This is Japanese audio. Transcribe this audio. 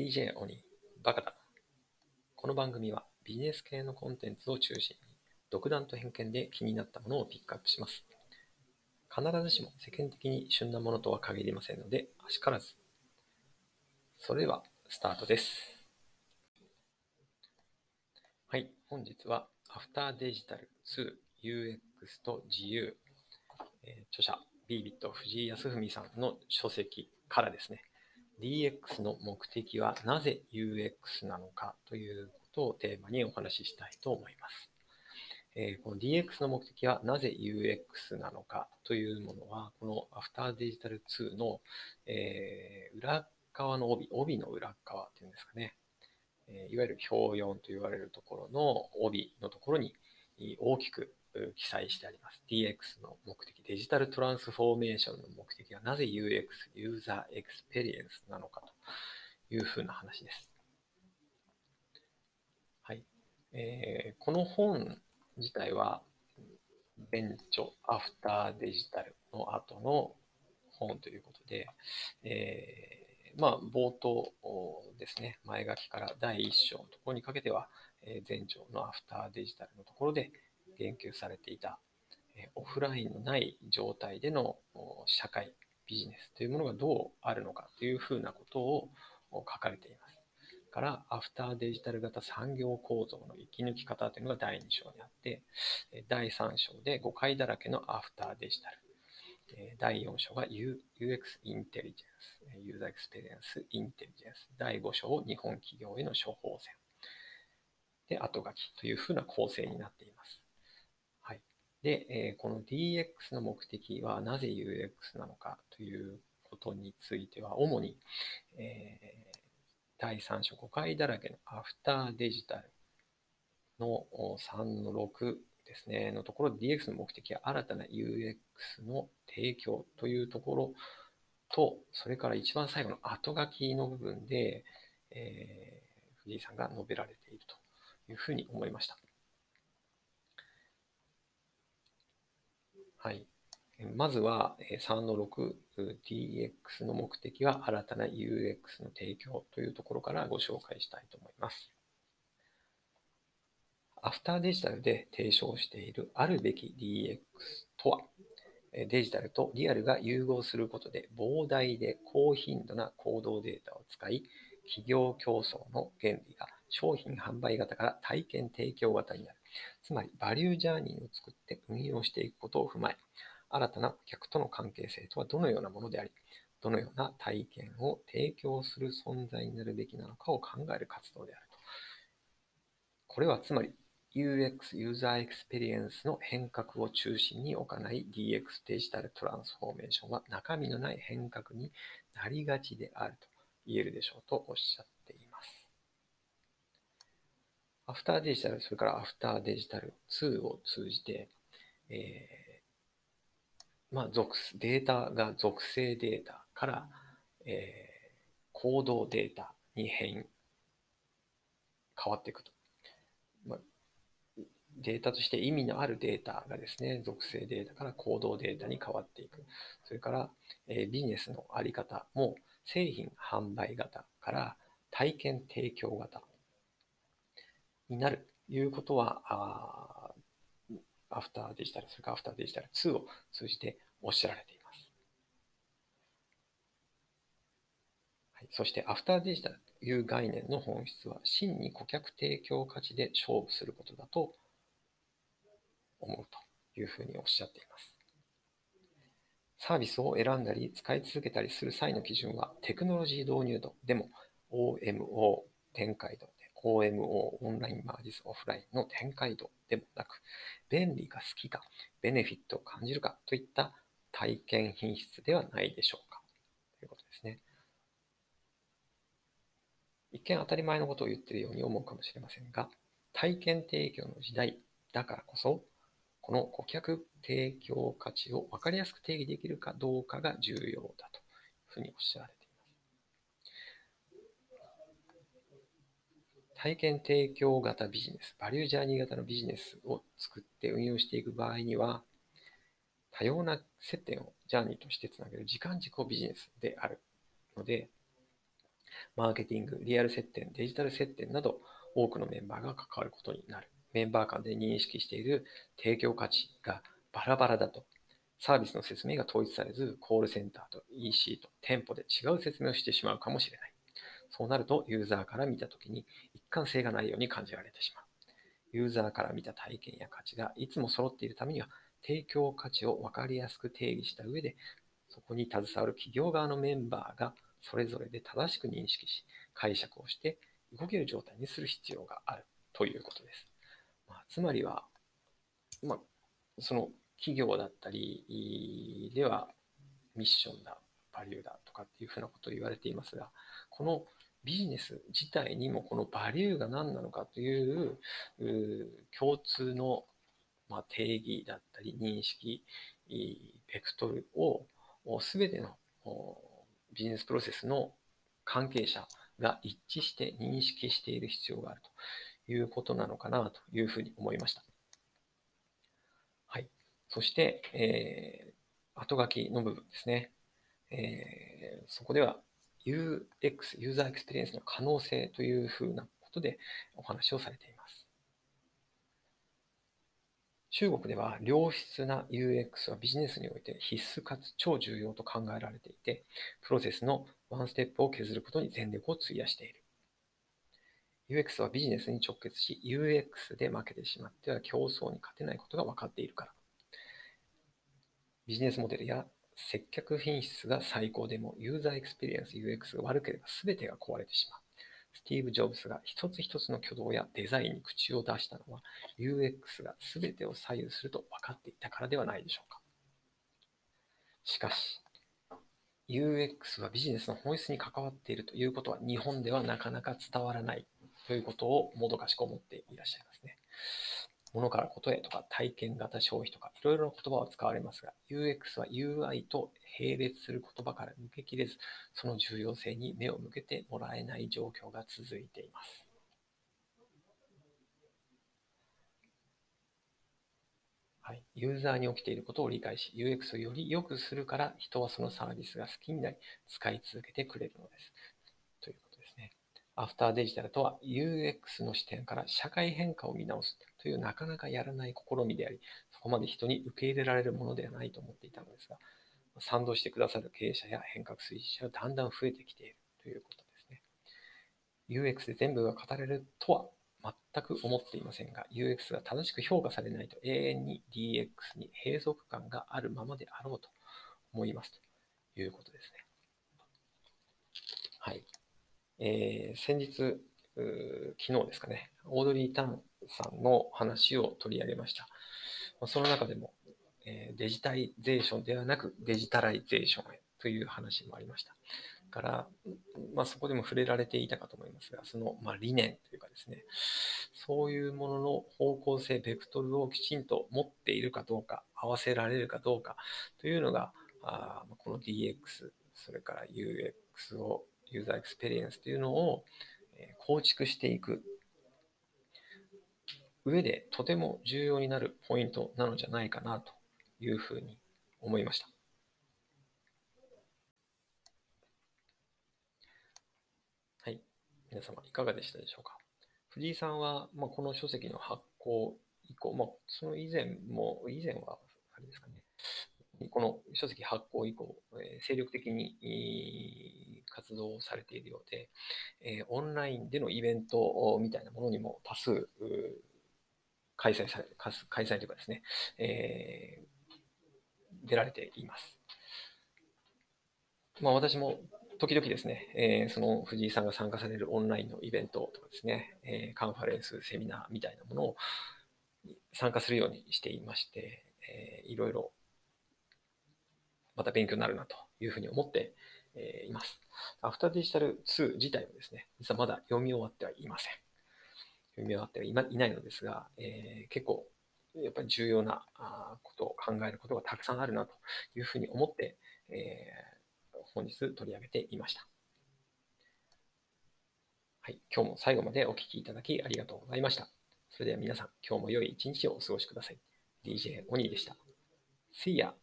DJ 鬼、バカだ。この番組はビジネス系のコンテンツを中心に独断と偏見で気になったものをピックアップします。必ずしも世間的に旬なものとは限りませんので、あしからず。それでは、スタートです。はい、本日は After Digital 2 UX と自由、えー著者 b ビット藤井康文さんの書籍からですね、DX の目的はなぜ UX なのかということをテーマにお話ししたいと思います。えーこの DX の目的はなぜ UX なのかというものは、この After Digital 2の、えー裏側の帯、帯の裏側っていうんですかね。えいわゆる表4と言われるところの帯のところに大きく記載してあります。DX の目的、デジタルトランスフォーメーションの目なぜ UX、ユーザーエクスペリエンスなのかというふうな話です。はい。えーこの本自体は、ベンチョ、アフターデジタルの後の本ということで、えーまあ、冒頭ですね、前書きから第1章のところにかけては、えー前著のアフターデジタルのところで言及されていた、えーオフラインのない状態での社会、ビジネスというものがどうあるのかというふうなことを書かれています。から、アフターデジタル型産業構造の生き抜き方というのが第2章にあって、第3章で誤解だらけのアフターデジタル。第4章が UX インテリジェンス、ユーザーエクスペリエンスインテリジェンス。第5章、日本企業への処方箋。で、後書きというふうな構成になっています。で、えーこの DX の目的はなぜ UX なのかということについては、主に、え第3章、誤解だらけのアフターデジタルの3の6ですね、のところで DX の目的は新たな UX の提供というところと、それから一番最後の後書きの部分で、えー藤井さんが述べられているというふうに思いました。はい。まずは3の6、DX の目的は新たな UX の提供というところからご紹介したいと思います。アフターデジタルで提唱しているあるべき DX とは、デジタルとリアルが融合することで膨大で高頻度な行動データを使い、企業競争の原理が商品販売型から体験提供型になる。つまり、バリュージャーニーを作って運用していくことを踏まえ、新たな顧客との関係性とはどのようなものであり、どのような体験を提供する存在になるべきなのかを考える活動であると。これはつまり、UX、ユーザーエクスペリエンスの変革を中心に行い、DX デジタルトランスフォーメーションは中身のない変革になりがちであると言えるでしょうとおっしゃって。アフターデジタル、それからアフターデジタル2を通じて、えーまあ、属データが属性データから、えー行動データに変変わっていくと。まあ、データとして意味のあるデータがですね、属性データから行動データに変わっていく。それから、えービジネスのあり方も製品販売型から体験提供型になるということは、アフターデジタル、それからアフターデジタル2を通じておっしゃられています。はい、そして、アフターデジタルという概念の本質は、真に顧客提供価値で勝負することだと思うというふうにおっしゃっています。サービスを選んだり使い続けたりする際の基準はテクノロジー導入度でも OMO 展開度 OMO オンラインマージスオフラインの展開度でもなく便利か好きかベネフィットを感じるかといった体験品質ではないでしょうかということですね。一見当たり前のことを言っているように思うかもしれませんが体験提供の時代だからこそこの顧客提供価値を分かりやすく定義できるかどうかが重要だというふうにおっしゃられています。体験提供型ビジネス、バリュージャーニー型のビジネスを作って運用していく場合には、多様な接点をジャーニーとしてつなげる時間軸ビジネスであるので、マーケティング、リアル接点、デジタル接点など多くのメンバーが関わることになる。メンバー間で認識している提供価値がバラバラだと、サービスの説明が統一されず、コールセンターと EC と店舗で違う説明をしてしまうかもしれない。そうなると、ユーザーから見たときに一貫性がないように感じられてしまう。ユーザーから見た体験や価値がいつも揃っているためには、提供価値を分かりやすく定義した上で、そこに携わる企業側のメンバーがそれぞれで正しく認識し、解釈をして動ける状態にする必要があるということです。まあ、つまりは、まあ、その企業だったりではミッションだ、バリューだとかっていうふうなことを言われていますが、このビジネス自体にもこのバリューが何なのかという共通のま定義だったり認識、ベクトルを全てのビジネスプロセスの関係者が一致して認識している必要があるということなのかなというふうに思いました。はい。そして、えー、後書きの部分ですね。えー、そこでは UX、ユーザーエクスペリエンスの可能性というふうなことでお話をされています。中国では良質な UX はビジネスにおいて必須かつ超重要と考えられていて、プロセスのワンステップを削ることに全力を費やしている。UX はビジネスに直結し、UX で負けてしまっては競争に勝てないことが分かっているから。ビジネスモデルや接客品質が最高でもユーザーエクスペリエンス UX が悪ければ全てが壊れてしまう。スティーブ・ジョブズが一つ一つの挙動やデザインに口を出したのは UX が全てを左右すると分かっていたからではないでしょうか。しかし、UX はビジネスの本質に関わっているということは日本ではなかなか伝わらないということをもどかしく思っていらっしゃいますね。物からことへとか体験型消費とかいろいろな言葉を使われますが、UX は UI と並列する言葉から抜けきれず、その重要性に目を向けてもらえない状況が続いています。はい、ユーザーに起きていることを理解し、UX をより良くするから人はそのサービスが好きになり、使い続けてくれるのです。アフターデジタルとは UX の視点から社会変化を見直すというなかなかやらない試みであり、そこまで人に受け入れられるものではないと思っていたのですが、賛同してくださる経営者や変革推進者がだんだん増えてきているということですね。UX で全部が語れるとは全く思っていませんが、UX が正しく評価されないと永遠に DX に閉塞感があるままであろうと思いますということですね。はい。えー、先日、昨日ですかね、オードリー・タンさんの話を取り上げました。その中でも、えデジタイゼーションではなくデジタライゼーションへという話もありました。から、まあ、そこでも触れられていたかと思いますが、その、まあ、理念というかですね、そういうものの方向性、ベクトルをきちんと持っているかどうか、合わせられるかどうかというのが、あこの DX、それから UX を、ユーザーエクスペリエンスというのを構築していく上でとても重要になるポイントなのじゃないかなというふうに思いました。はい。皆様いかがでしたでしょうか？藤井さんは、まあ、この書籍の発行以降、まあ、その以前も、以前は、あれですかね、この書籍発行以降、えー、精力的に活動されているようで、えー、オンラインでのイベントみたいなものにも多数開催され、開催というかですね、えー、出られています。まあ、私も時々ですね、えー、その藤井さんが参加されるオンラインのイベントとかですね、えー、カンファレンス、セミナーみたいなものを参加するようにしていまして、えー、いろいろまた勉強になるなというふうに思ってえいます。アフターデジタル2自体はですね、実はまだ読み終わってはいません。読み終わってはいないのですが、えー、結構やっぱり重要なことを考えることがたくさんあるなというふうに思って、えー、本日取り上げていました。はい、今日も最後までお聴きいただきありがとうございました。それでは皆さん、今日も良い一日をお過ごしください。DJ オニーでした。See ya!